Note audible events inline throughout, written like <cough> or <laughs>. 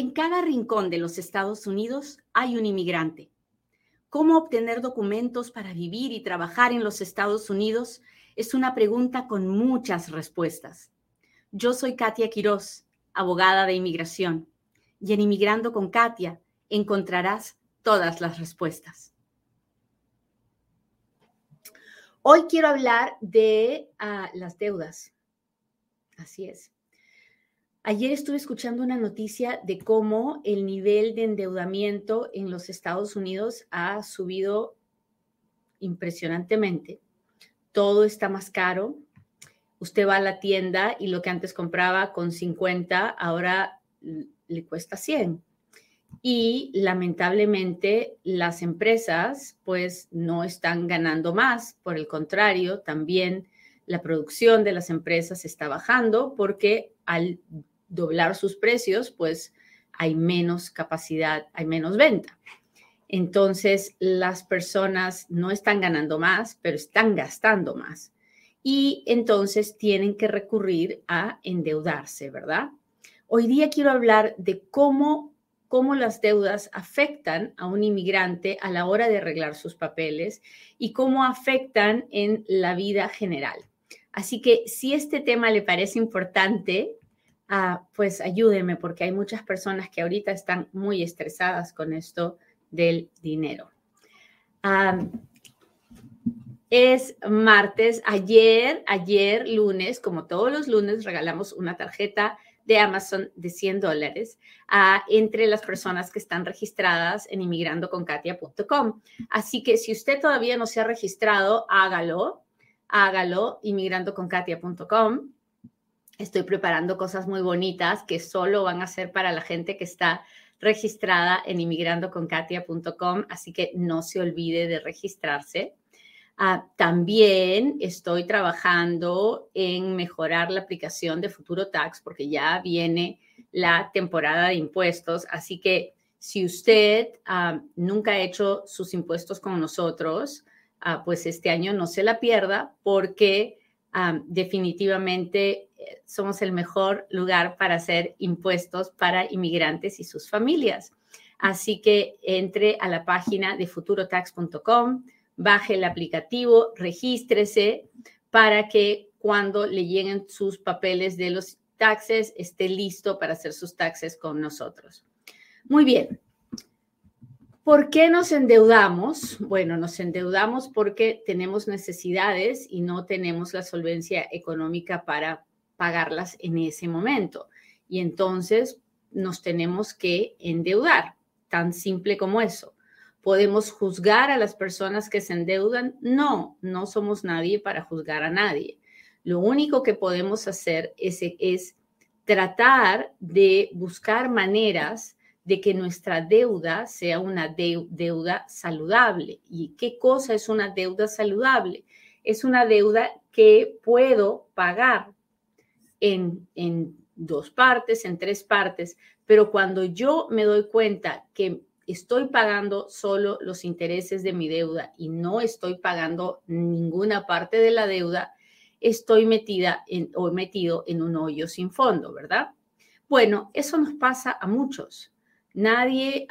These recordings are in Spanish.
En cada rincón de los Estados Unidos hay un inmigrante. ¿Cómo obtener documentos para vivir y trabajar en los Estados Unidos? Es una pregunta con muchas respuestas. Yo soy Katia Quiroz, abogada de inmigración, y en Inmigrando con Katia encontrarás todas las respuestas. Hoy quiero hablar de ah, las deudas. Así es. Ayer estuve escuchando una noticia de cómo el nivel de endeudamiento en los Estados Unidos ha subido impresionantemente. Todo está más caro. Usted va a la tienda y lo que antes compraba con 50, ahora le cuesta 100. Y lamentablemente las empresas pues no están ganando más. Por el contrario, también la producción de las empresas está bajando porque al doblar sus precios, pues hay menos capacidad, hay menos venta. Entonces, las personas no están ganando más, pero están gastando más. Y entonces tienen que recurrir a endeudarse, ¿verdad? Hoy día quiero hablar de cómo, cómo las deudas afectan a un inmigrante a la hora de arreglar sus papeles y cómo afectan en la vida general. Así que si este tema le parece importante, Pues ayúdeme porque hay muchas personas que ahorita están muy estresadas con esto del dinero. es martes, ayer, ayer lunes, como todos los lunes, regalamos una tarjeta de Amazon de 100 dólares entre las personas que están registradas en inmigrandoconkatia.com. Así que si usted todavía no se ha registrado, hágalo, hágalo inmigrandoconkatia.com Estoy preparando cosas muy bonitas que solo van a ser para la gente que está registrada en inmigrandoconkatia.com, así que no se olvide de registrarse. Ah, también estoy trabajando en mejorar la aplicación de Futuro Tax porque ya viene la temporada de impuestos, así que si usted ah, nunca ha hecho sus impuestos con nosotros, ah, pues este año no se la pierda porque definitivamente somos el mejor lugar para hacer impuestos para inmigrantes y sus familias. Así que entre a la página de futurotax.com, baje el aplicativo, regístrese para que cuando le lleguen sus papeles de los taxes esté listo para hacer sus taxes con nosotros. Muy bien, ¿Por qué nos endeudamos? Bueno, nos endeudamos porque tenemos necesidades y no tenemos la solvencia económica para pagarlas en ese momento. Y entonces nos tenemos que endeudar, tan simple como eso. ¿Podemos juzgar a las personas que se endeudan? No, no somos nadie para juzgar a nadie. Lo único que podemos hacer es, es tratar de buscar maneras de que nuestra deuda sea una deuda saludable. ¿Y qué cosa es una deuda saludable? Es una deuda que puedo pagar en, en dos partes, en tres partes, pero cuando yo me doy cuenta que estoy pagando solo los intereses de mi deuda y no estoy pagando ninguna parte de la deuda, estoy metida en, o metido en un hoyo sin fondo, ¿verdad? Bueno, eso nos pasa a muchos. Nadie,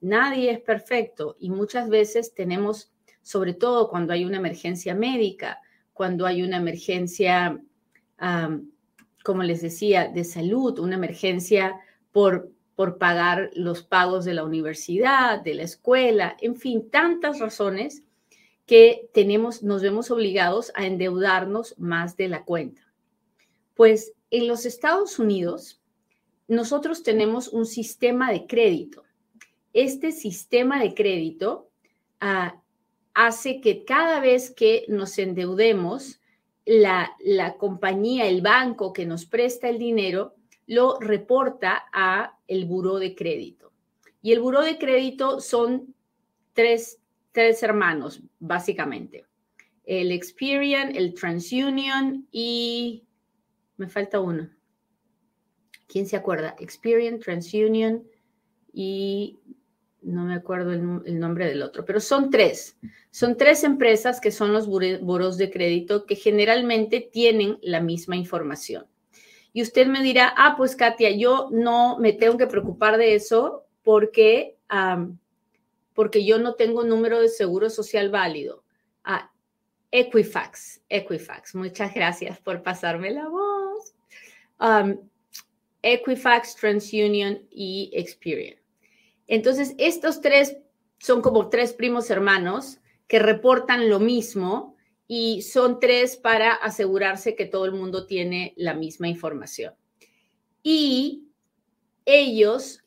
nadie es perfecto y muchas veces tenemos, sobre todo cuando hay una emergencia médica, cuando hay una emergencia, como les decía, de salud, una emergencia por, por pagar los pagos de la universidad, de la escuela, en fin, tantas razones que tenemos, nos vemos obligados a endeudarnos más de la cuenta. Pues en los Estados Unidos, nosotros tenemos un sistema de crédito. Este sistema de crédito ah, hace que cada vez que nos endeudemos, la, la, compañía, el banco que nos presta el dinero, lo reporta a el buró de crédito. Y el buró de crédito son tres, tres hermanos, básicamente. El Experian, el TransUnion y me falta uno. ¿quién se acuerda? Experian, TransUnion y no me acuerdo el, nombre del otro, pero son tres. Son tres empresas que son los buros de crédito que generalmente tienen la misma información. Y usted me dirá, ah, pues Katia, yo no me tengo que preocupar de eso porque, porque yo no tengo número de seguro social válido. Ah, Equifax, Equifax, muchas gracias por pasarme la voz. Equifax, TransUnion y Experian. Entonces, estos tres son como tres primos hermanos que reportan lo mismo y son tres para asegurarse que todo el mundo tiene la misma información. Y ellos,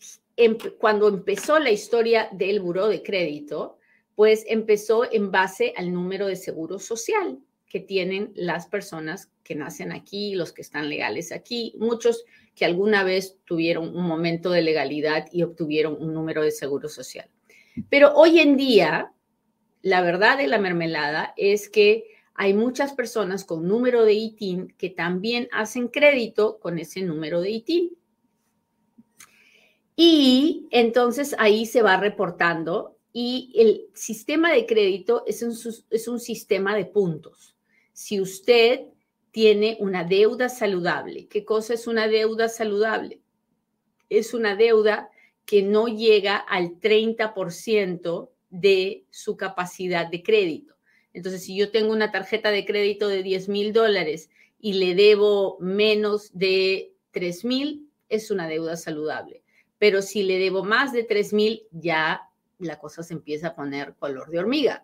cuando empezó la historia del buró de crédito, pues empezó en base al número de seguro social que tienen las personas que nacen aquí, los que están legales aquí, muchos que alguna vez tuvieron un momento de legalidad y obtuvieron un número de seguro social. Pero hoy en día, la verdad de la mermelada es que hay muchas personas con número de ITIN que también hacen crédito con ese número de ITIN. Y entonces ahí se va reportando y el sistema de crédito es un, es un sistema de puntos. Si usted tiene una deuda saludable, ¿qué cosa es una deuda saludable? Es una deuda que no llega al 30% de su capacidad de crédito. Entonces, si yo tengo una tarjeta de crédito de 10 mil dólares y le debo menos de 3 mil, es una deuda saludable. Pero si le debo más de 3 mil, ya la cosa se empieza a poner color de hormiga.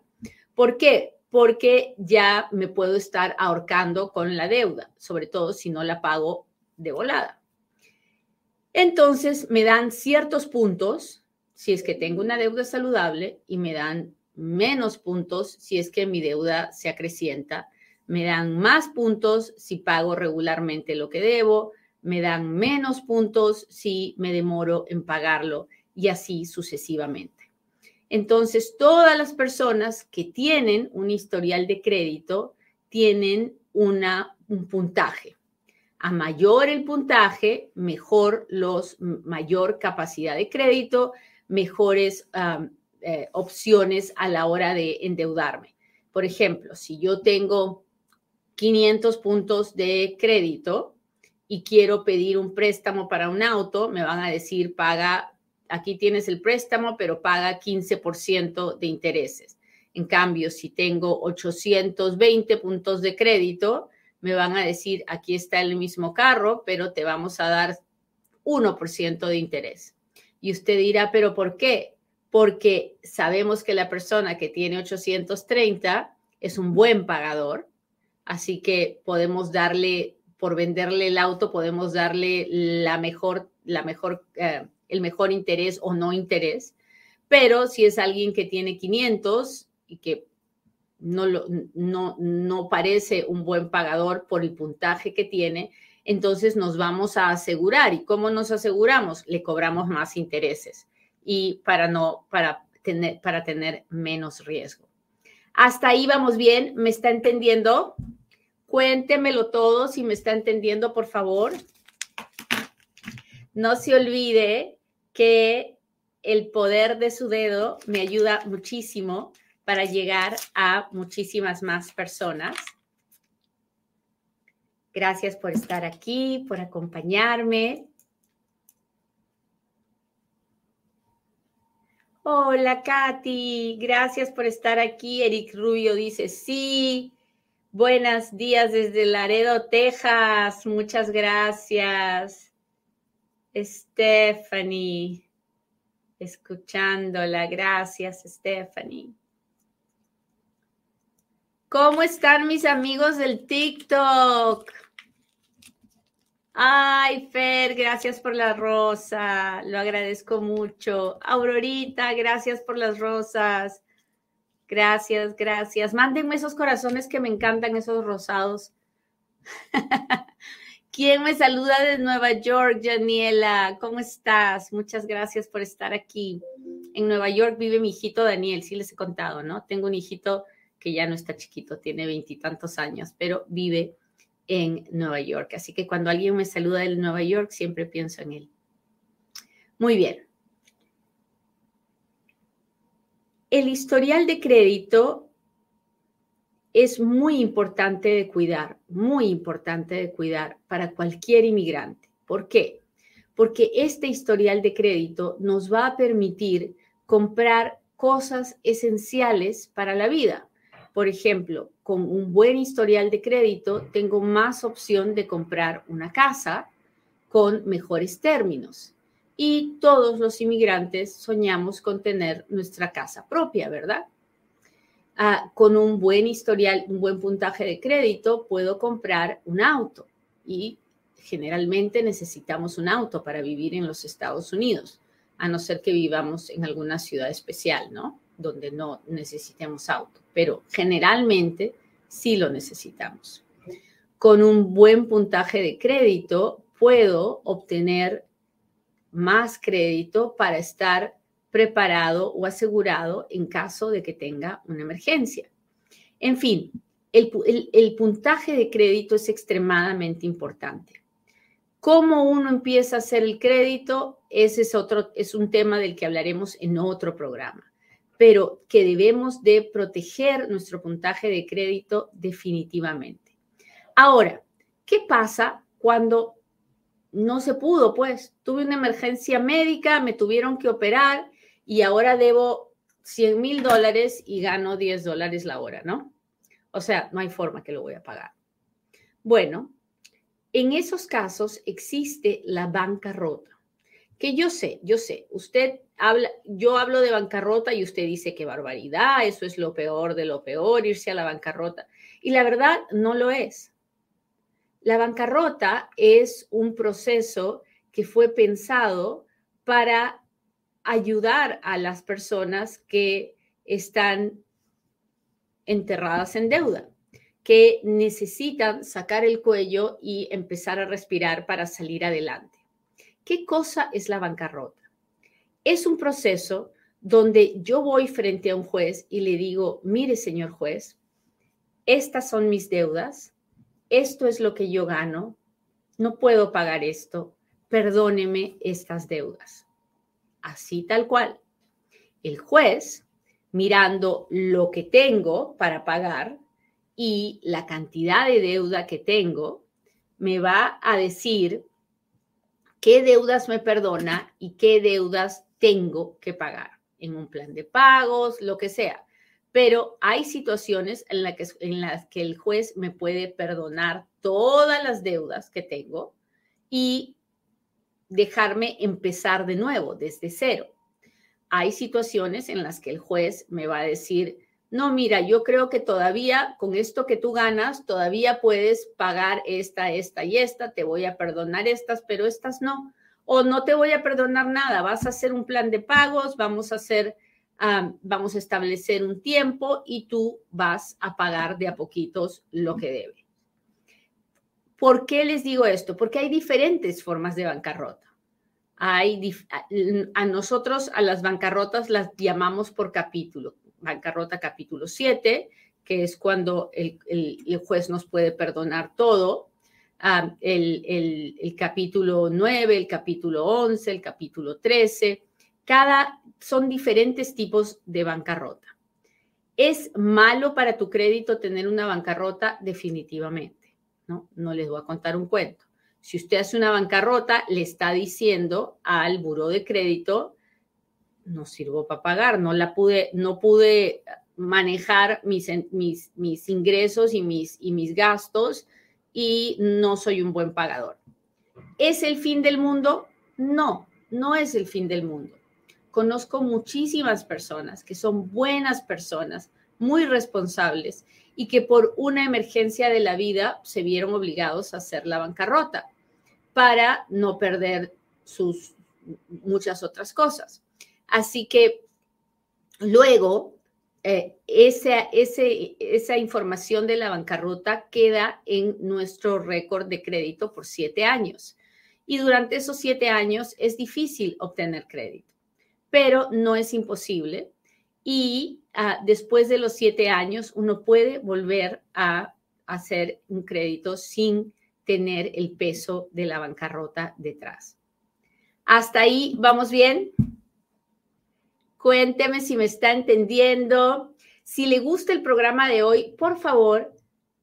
¿Por qué? Porque ya me puedo estar ahorcando con la deuda, sobre todo si no la pago de volada. Entonces me dan ciertos puntos si es que tengo una deuda saludable y me dan menos puntos si es que mi deuda se acrecienta. Me dan más puntos si pago regularmente lo que debo. Me dan menos puntos si me demoro en pagarlo y así sucesivamente. Entonces, todas las personas que tienen un historial de crédito tienen una, un puntaje. A mayor el puntaje, mejor los, mayor capacidad de crédito, mejores eh, opciones a la hora de endeudarme. Por ejemplo, si yo tengo 500 puntos de crédito y quiero pedir un préstamo para un auto, me van a decir, paga, aquí tienes el préstamo, pero paga 15% de intereses. En cambio, si tengo 820 puntos de crédito, me van a decir, aquí está el mismo carro, pero te vamos a dar 1% de interés. Y usted dirá, pero ¿por qué? Porque sabemos que la persona que tiene 830 es un buen pagador, así que podemos darle, por venderle el auto, podemos darle la mejor, la mejor, eh, el mejor interés o no interés. Pero si es alguien que tiene 500 y que no, no, no parece un buen pagador por el puntaje que tiene, entonces nos vamos a asegurar. ¿Y cómo nos aseguramos? Le cobramos más intereses y para no, para tener, para tener menos riesgo. Hasta ahí vamos bien. ¿Me está entendiendo? Cuéntemelo todo si me está entendiendo, por favor. No se olvide que el poder de su dedo me ayuda muchísimo para llegar a muchísimas más personas. Gracias por estar aquí, por acompañarme. Hola, Katy. Gracias por estar aquí. Eric Rubio dice sí. Buenos días desde Laredo, Texas. Muchas gracias. Stephanie, escuchándola. Gracias, Stephanie. ¿Cómo están mis amigos del TikTok? Ay, Fer, gracias por la rosa, lo agradezco mucho. Aurorita, gracias por las rosas. Gracias, gracias. Mándenme esos corazones que me encantan, esos rosados. <laughs> ¿Quién me saluda de Nueva York, Daniela? ¿Cómo estás? Muchas gracias por estar aquí. En Nueva York vive mi hijito Daniel, sí les he contado, ¿no? Tengo un hijito que ya no está chiquito, tiene veintitantos años, pero vive en Nueva York. Así que cuando alguien me saluda de Nueva York, siempre pienso en él. Muy bien. El historial de crédito es muy importante de cuidar, muy importante de cuidar para cualquier inmigrante. ¿Por qué? Porque este historial de crédito nos va a permitir comprar cosas esenciales para la vida. Por ejemplo, con un buen historial de crédito tengo más opción de comprar una casa con mejores términos. Y todos los inmigrantes soñamos con tener nuestra casa propia, ¿verdad? Con un buen historial, un buen puntaje de crédito, puedo comprar un auto y generalmente necesitamos un auto para vivir en los Estados Unidos, a no ser que vivamos en alguna ciudad especial, ¿no? Donde no necesitemos auto, pero generalmente sí lo necesitamos. Con un buen puntaje de crédito puedo obtener más crédito para estar preparado o asegurado en caso de que tenga una emergencia. En fin, el, puntaje de crédito es extremadamente importante. ¿Cómo uno empieza a hacer el crédito? Ese es, otro, es un tema del que hablaremos en otro programa, pero que debemos de proteger nuestro puntaje de crédito definitivamente. Ahora, ¿qué pasa cuando no se pudo? Pues tuve una emergencia médica, me tuvieron que operar y ahora debo 100 mil dólares y gano 10 dólares la hora, ¿no? O sea, no hay forma que lo voy a pagar. Bueno, en esos casos existe la bancarrota, que yo sé, yo sé, usted habla, yo hablo de bancarrota y usted dice que barbaridad, eso es lo peor de lo peor, irse a la bancarrota. Y la verdad no lo es. La bancarrota es un proceso que fue pensado para ayudar a las personas que están enterradas en deuda, que necesitan sacar el cuello y empezar a respirar para salir adelante. ¿Qué cosa es la bancarrota? Es un proceso donde yo voy frente a un juez y le digo, mire señor juez, estas son mis deudas, esto es lo que yo gano, no puedo pagar esto, perdóneme estas deudas así tal cual. El juez, mirando lo que tengo para pagar y la cantidad de deuda que tengo, me va a decir qué deudas me perdona y qué deudas tengo que pagar en un plan de pagos, lo que sea. Pero hay situaciones en, que, en las que el juez me puede perdonar todas las deudas que tengo y dejarme empezar de nuevo, desde cero. Hay situaciones en las que el juez me va a decir, no, mira, yo creo que todavía con esto que tú ganas, todavía puedes pagar esta, esta y esta, te voy a perdonar estas, pero estas no. O no te voy a perdonar nada, vas a hacer un plan de pagos, vamos a hacer, vamos a establecer un tiempo y tú vas a pagar de a poquitos lo que debe. ¿Por qué les digo esto? Porque hay diferentes formas de bancarrota. Hay, a nosotros, a las bancarrotas las llamamos por capítulo. Bancarrota capítulo 7, que es cuando el, juez nos puede perdonar todo. el, el, capítulo 9, el capítulo 11, el capítulo 13. Cada, son diferentes tipos de bancarrota. ¿Es malo para tu crédito tener una bancarrota? Definitivamente. ¿No? No les voy a contar un cuento. Si usted hace una bancarrota, le está diciendo al buró de crédito, no sirvo para pagar, no la pude, no pude manejar mis, mis, mis ingresos y mis, y mis gastos y no soy un buen pagador. ¿Es el fin del mundo? No, no es el fin del mundo. Conozco muchísimas personas que son buenas personas, muy responsables y que por una emergencia de la vida se vieron obligados a hacer la bancarrota para no perder sus muchas otras cosas. Así que luego eh, esa, esa información de la bancarrota queda en nuestro récord de crédito por siete años. Y durante esos siete años es difícil obtener crédito, pero no es imposible y ah, después de los siete años uno puede volver a hacer un crédito sin tener el peso de la bancarrota detrás. Hasta ahí, ¿vamos bien? Cuénteme si me está entendiendo. Si le gusta el programa de hoy, por favor,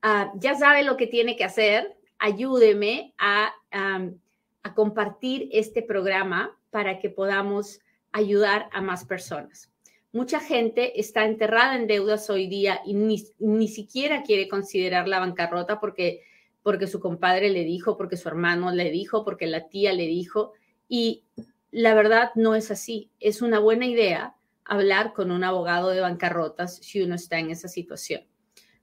ah, ya sabe lo que tiene que hacer. Ayúdeme a, a compartir este programa para que podamos ayudar a más personas. Mucha gente está enterrada en deudas hoy día y ni, ni, siquiera quiere considerar la bancarrota porque, porque su compadre le dijo, porque su hermano le dijo, porque la tía le dijo. Y la verdad no es así. Es una buena idea hablar con un abogado de bancarrotas si uno está en esa situación.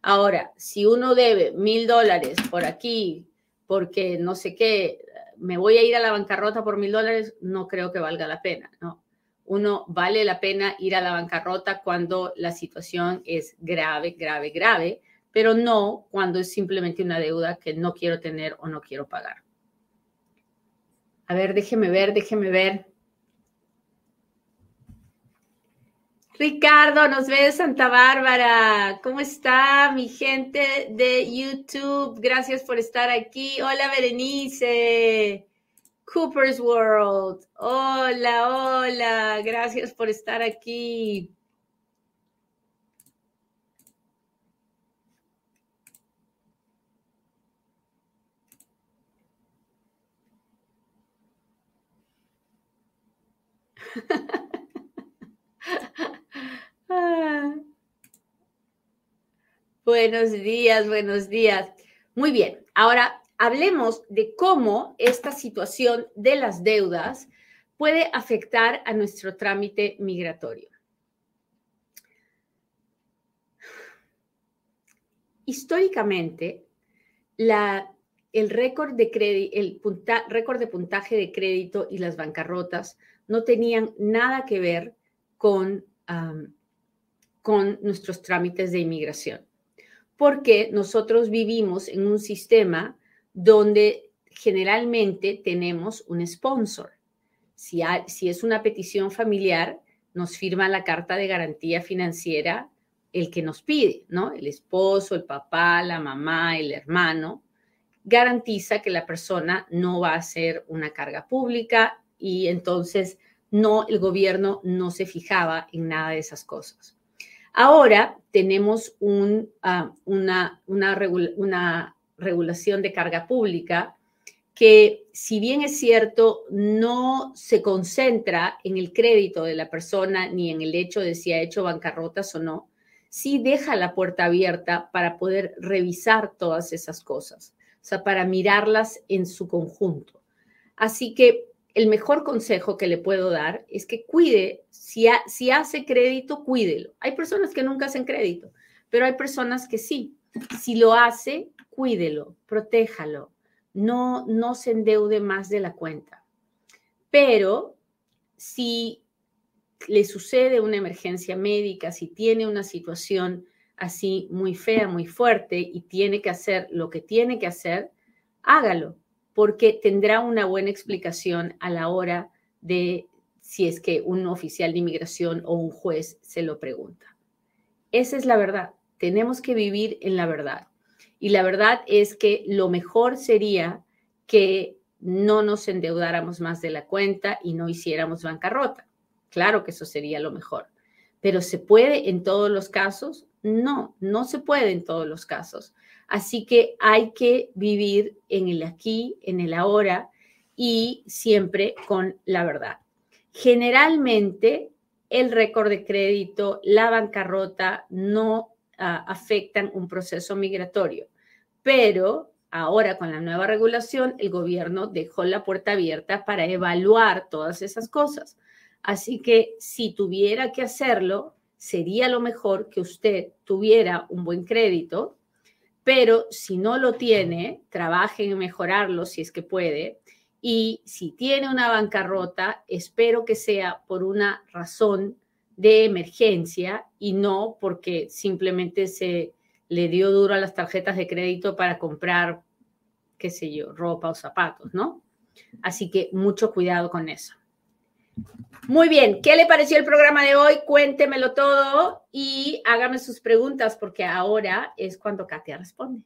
Ahora, si uno debe mil dólares por aquí, porque no sé qué, me voy a ir a la bancarrota por mil dólares, no creo que valga la pena, ¿no? Uno vale la pena ir a la bancarrota cuando la situación es grave, grave, grave, pero no cuando es simplemente una deuda que no quiero tener o no quiero pagar. A ver, déjeme ver, déjeme ver. Ricardo, nos ve de Santa Bárbara. ¿Cómo está mi gente de YouTube? Gracias por estar aquí. Hola, Berenice. Cooper's World. Hola, hola. Gracias por estar aquí. <laughs> Buenos días, buenos días. Muy bien, ahora hablemos de cómo esta situación de las deudas puede afectar a nuestro trámite migratorio. Históricamente, el récord de, puntaje de crédito y las bancarrotas no tenían nada que ver con con nuestros trámites de inmigración, porque nosotros vivimos en un sistema donde generalmente tenemos un sponsor. Si, si es una petición familiar, nos firma la carta de garantía financiera el que nos pide, ¿no? El esposo, el papá, la mamá, el hermano, garantiza que la persona no va a ser una carga pública y entonces no, el gobierno no se fijaba en nada de esas cosas. Ahora tenemos ah, una, una, regulación de carga pública que, si bien es cierto, no se concentra en el crédito de la persona ni en el hecho de si ha hecho bancarrotas o no, sí deja la puerta abierta para poder revisar todas esas cosas, o sea, para mirarlas en su conjunto. Así que el mejor consejo que le puedo dar es que cuide, si, si hace crédito, cuídelo. Hay personas que nunca hacen crédito, pero hay personas que sí. Si lo hace, cuídelo, protéjalo, no, no se endeude más de la cuenta. Pero si le sucede una emergencia médica, si tiene una situación así muy fea, muy fuerte y tiene que hacer lo que tiene que hacer, hágalo porque tendrá una buena explicación a la hora de si es que un oficial de inmigración o un juez se lo pregunta. Esa es la verdad. Tenemos que vivir en la verdad. Y la verdad es que lo mejor sería que no nos endeudáramos más de la cuenta y no hiciéramos bancarrota. Claro que eso sería lo mejor. Pero ¿se puede en todos los casos? No, no se puede en todos los casos. Así que hay que vivir en el aquí, en el ahora y siempre con la verdad. Generalmente el récord de crédito, la bancarrota no afectan un proceso migratorio, pero ahora con la nueva regulación el gobierno dejó la puerta abierta para evaluar todas esas cosas. Así que si tuviera que hacerlo, sería lo mejor que usted tuviera un buen crédito, pero si no lo tiene, trabaje en mejorarlo si es que puede. Y si tiene una bancarrota, espero que sea por una razón de emergencia y no porque simplemente se le dio duro a las tarjetas de crédito para comprar, qué sé yo, ropa o zapatos, ¿no? Así que mucho cuidado con eso. Muy bien, ¿qué le pareció el programa de hoy? Cuéntemelo todo y hágame sus preguntas porque ahora es cuando Katia responde.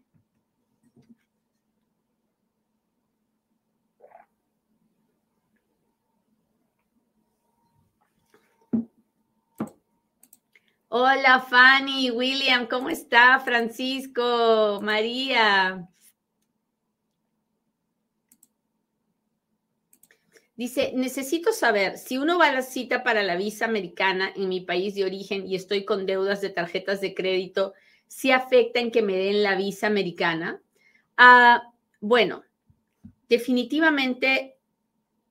Hola Fanny, William, ¿cómo está? Francisco, María. Dice, necesito saber si uno va a la cita para la visa americana en mi país de origen y estoy con deudas de tarjetas de crédito, si afecta en que me den la visa americana. Ah, bueno, definitivamente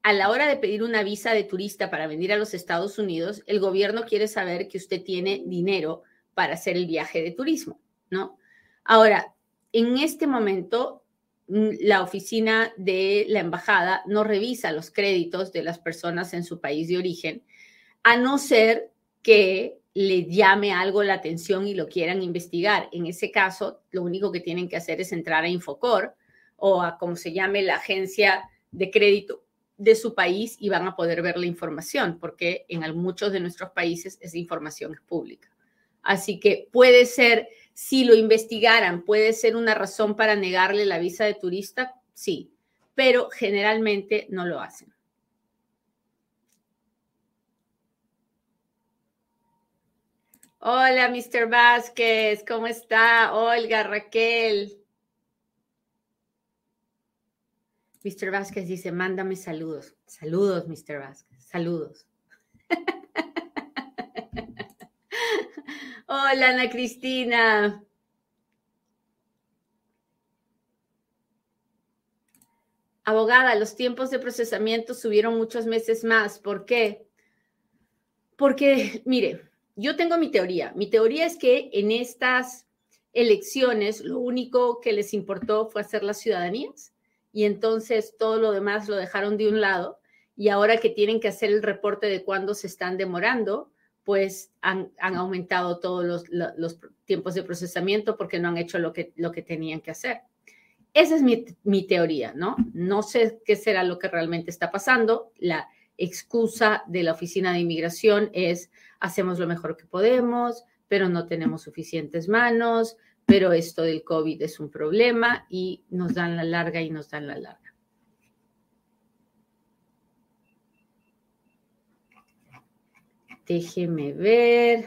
a la hora de pedir una visa de turista para venir a los Estados Unidos, el gobierno quiere saber que usted tiene dinero para hacer el viaje de turismo, ¿no? Ahora, en este momento, Mm, la oficina de la embajada no revisa los créditos de las personas en su país de origen, a no ser que le llame algo la atención y lo quieran investigar. En ese caso, lo único que tienen que hacer es entrar a Infocor o a como se llame la agencia de crédito de su país y van a poder ver la información, porque en muchos de nuestros países esa información es pública. Así que puede ser si lo investigaran, ¿puede ser una razón para negarle la visa de turista? Sí, pero generalmente no lo hacen. Hola, Mr. Vázquez, ¿cómo está? Olga, Raquel. Mr. Vázquez dice, mándame saludos. Saludos, Mr. Vázquez, saludos. <laughs> Hola, Ana Cristina. Abogada, los tiempos de procesamiento subieron muchos meses más. ¿Por qué? Porque, mire, yo tengo mi teoría. Mi teoría es que en estas elecciones lo único que les importó fue hacer las ciudadanías y entonces todo lo demás lo dejaron de un lado y ahora que tienen que hacer el reporte de cuándo se están demorando, pues han, aumentado todos los, tiempos de procesamiento porque no han hecho lo que, lo que tenían que hacer. Esa es mi, mi, teoría, ¿no? No sé qué será lo que realmente está pasando. La excusa de la Oficina de Inmigración es hacemos lo mejor que podemos, pero no tenemos suficientes manos, pero esto del COVID es un problema y nos dan la larga y nos dan la larga. Déjeme ver.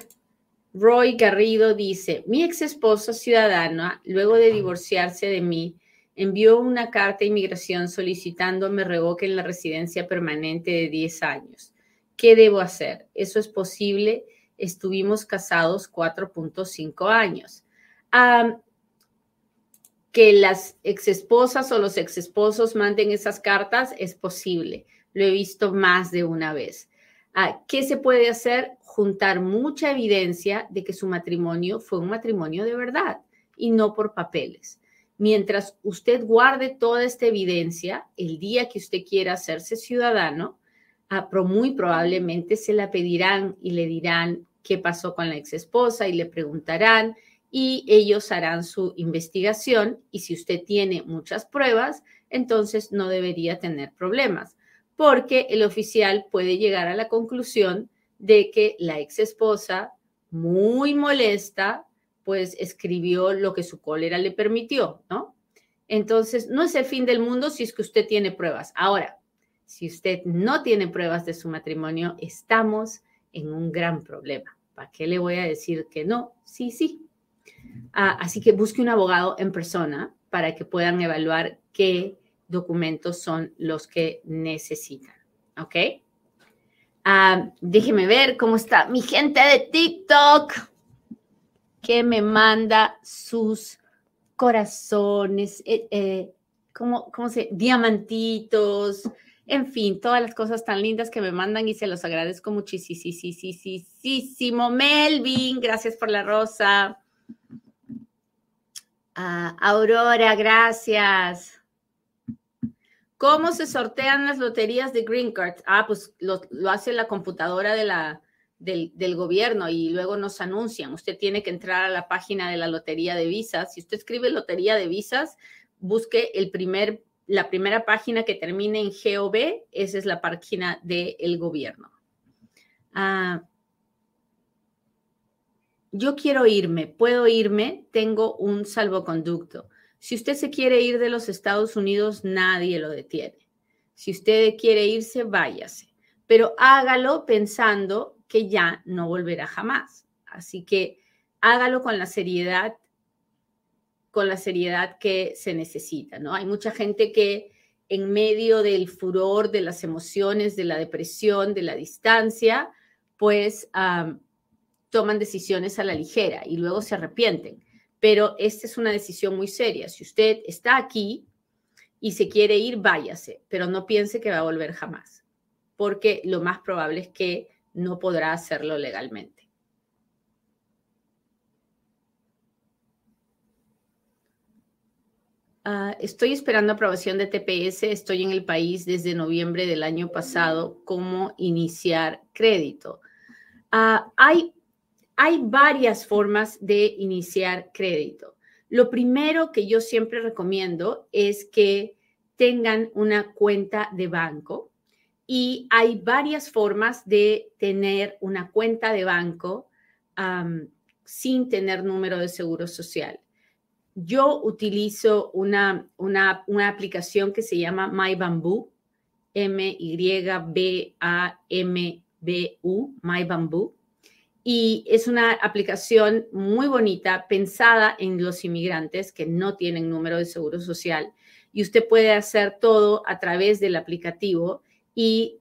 Roy Garrido dice, mi ex esposo ciudadana, luego de divorciarse de mí, envió una carta a inmigración solicitando me revoquen la residencia permanente de 10 años. ¿Qué debo hacer? ¿Eso es posible? Estuvimos casados 4.5 años. Que las exesposas o los exesposos manden esas cartas es posible. Lo he visto más de una vez. Ah, ¿Qué se puede hacer? Juntar mucha evidencia de que su matrimonio fue un matrimonio de verdad y no por papeles. Mientras usted guarde toda esta evidencia, el día que usted quiera hacerse ciudadano, ah, muy probablemente se la pedirán y le dirán qué pasó con la ex esposa y le preguntarán y ellos harán su investigación y si usted tiene muchas pruebas, entonces no debería tener problemas porque el oficial puede llegar a la conclusión de que la ex esposa, muy molesta, pues escribió lo que su cólera le permitió, ¿no? Entonces, no es el fin del mundo si es que usted tiene pruebas. Ahora, si usted no tiene pruebas de su matrimonio, estamos en un gran problema. ¿Para qué le voy a decir que no? Sí, sí. Ah, así que busque un abogado en persona para que puedan evaluar qué documentos son los que necesitan. ¿Ok? Ah, déjeme ver cómo está mi gente de TikTok que me manda sus corazones, eh, eh, ¿cómo, se? Diamantitos, en fin, todas las cosas tan lindas que me mandan y se los agradezco muchísimo. Melvin, gracias por la rosa. Ah, Aurora, gracias. ¿Cómo se sortean las loterías de Green Card? Ah, pues lo, hace la computadora del, gobierno y luego nos anuncian. Usted tiene que entrar a la página de la lotería de visas. Si usted escribe lotería de visas, busque el primer, la primera página que termine en GOV. Esa es la página del gobierno. Ah, yo quiero irme, puedo irme, tengo un salvoconducto. Si usted se quiere ir de los Estados Unidos, nadie lo detiene. Si usted quiere irse, váyase, pero hágalo pensando que ya no volverá jamás. Así que hágalo con la seriedad, con la seriedad que se necesita, ¿no? Hay mucha gente que en medio del furor, de las emociones, de la depresión, de la distancia, pues toman decisiones a la ligera y luego se arrepienten. Pero esta es una decisión muy seria. Si usted está aquí y se quiere ir, váyase, pero no piense que va a volver jamás, porque lo más probable es que no podrá hacerlo legalmente. Ah, estoy esperando aprobación de TPS. Estoy en el país desde noviembre del año pasado. ¿Cómo iniciar crédito? Ah, hay, hay varias formas de iniciar crédito. Lo primero que yo siempre recomiendo es que tengan una cuenta de banco y hay varias formas de tener una cuenta de banco sin tener número de seguro social. Yo utilizo una, una, una aplicación que se llama MyBamboo, M-Y-B-A-M-B-U, MyBamboo. Y es una aplicación muy bonita, pensada en los inmigrantes que no tienen número de seguro social. Y usted puede hacer todo a través del aplicativo y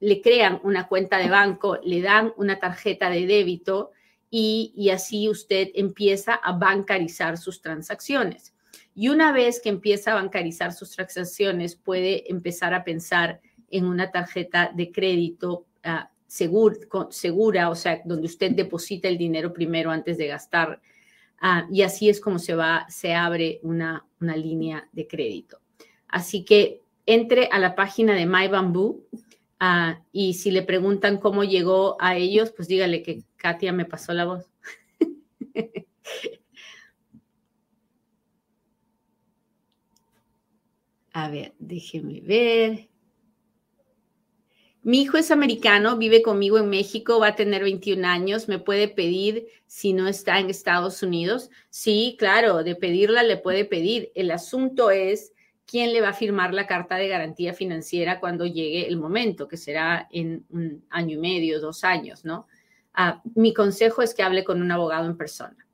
le crean una cuenta de banco, le dan una tarjeta de débito y, así usted empieza a bancarizar sus transacciones. Y una vez que empieza a bancarizar sus transacciones, puede empezar a pensar en una tarjeta de crédito ah, segura, o sea, donde usted deposita el dinero primero antes de gastar. Ah, y así es como se va, se abre una, una línea de crédito. Así que entre a la página de MyBamboo Ah, y si le preguntan cómo llegó a ellos, pues dígale que Katia me pasó la voz. <laughs> a ver, déjeme ver. Mi hijo es americano, vive conmigo en México, va a tener 21 años, me puede pedir si no está en Estados Unidos. Sí, claro, de pedirla le puede pedir. El asunto es quién le va a firmar la carta de garantía financiera cuando llegue el momento, que será en un año y medio, dos años, ¿no? Ah, mi consejo es que hable con un abogado en persona.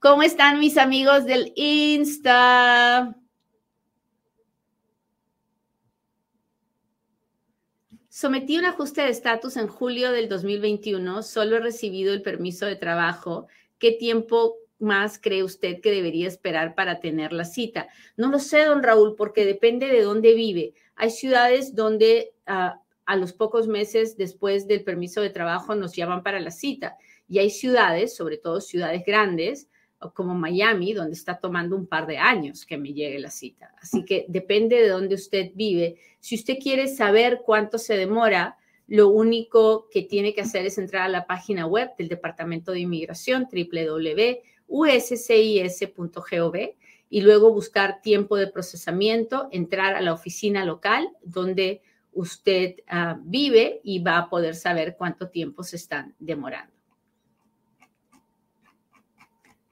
¿Cómo están mis amigos del Insta? Sometí un ajuste de estatus en julio del 2021, solo he recibido el permiso de trabajo. ¿Qué tiempo más cree usted que debería esperar para tener la cita? No lo sé, don Raúl, porque depende de dónde vive. Hay ciudades donde ah, a los pocos meses después del permiso de trabajo nos llaman para la cita. Y hay ciudades, sobre todo ciudades grandes, como Miami, donde está tomando un par de años que me llegue la cita. Así que depende de dónde usted vive. Si usted quiere saber cuánto se demora, lo único que tiene que hacer es entrar a la página web del Departamento de Inmigración, www uscis.gov y luego buscar tiempo de procesamiento, entrar a la oficina local donde usted ah, vive y va a poder saber cuánto tiempo se están demorando.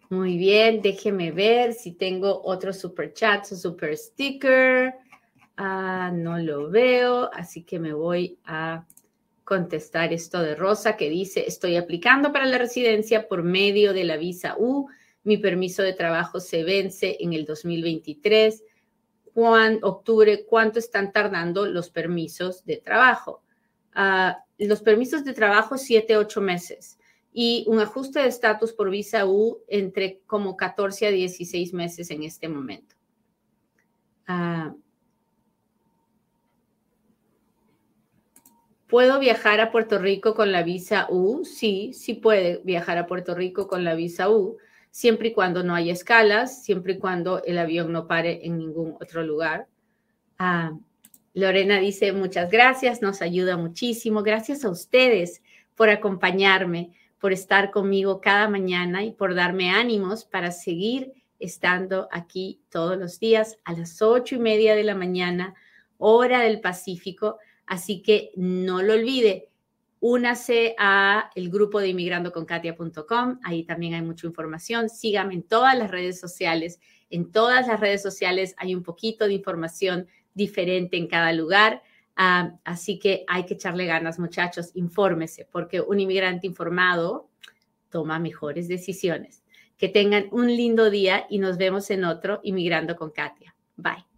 Muy bien, déjeme ver si tengo otro super chat o super sticker. Ah, no lo veo, así que me voy a contestar esto de Rosa que dice, estoy aplicando para la residencia por medio de la visa U. Mi permiso de trabajo se vence en el 2023. Juan, octubre, ¿cuánto están tardando los permisos de trabajo? Ah, los permisos de trabajo, siete, ocho meses. Y un ajuste de estatus por visa U entre como 14 a 16 meses en este momento. Ah, ¿Puedo viajar a Puerto Rico con la visa U? Sí, sí puede viajar a Puerto Rico con la visa U, siempre y cuando no haya escalas, siempre y cuando el avión no pare en ningún otro lugar. Ah, Lorena dice, muchas gracias, nos ayuda muchísimo. Gracias a ustedes por acompañarme, por estar conmigo cada mañana y por darme ánimos para seguir estando aquí todos los días a las ocho y media de la mañana, hora del Pacífico. Así que no lo olvide, únase a el grupo de inmigrandoconkatia.com, ahí también hay mucha información, sígame en todas las redes sociales, en todas las redes sociales hay un poquito de información diferente en cada lugar, ah, así que hay que echarle ganas muchachos, infórmese, porque un inmigrante informado toma mejores decisiones. Que tengan un lindo día y nos vemos en otro Inmigrando con Katia. Bye.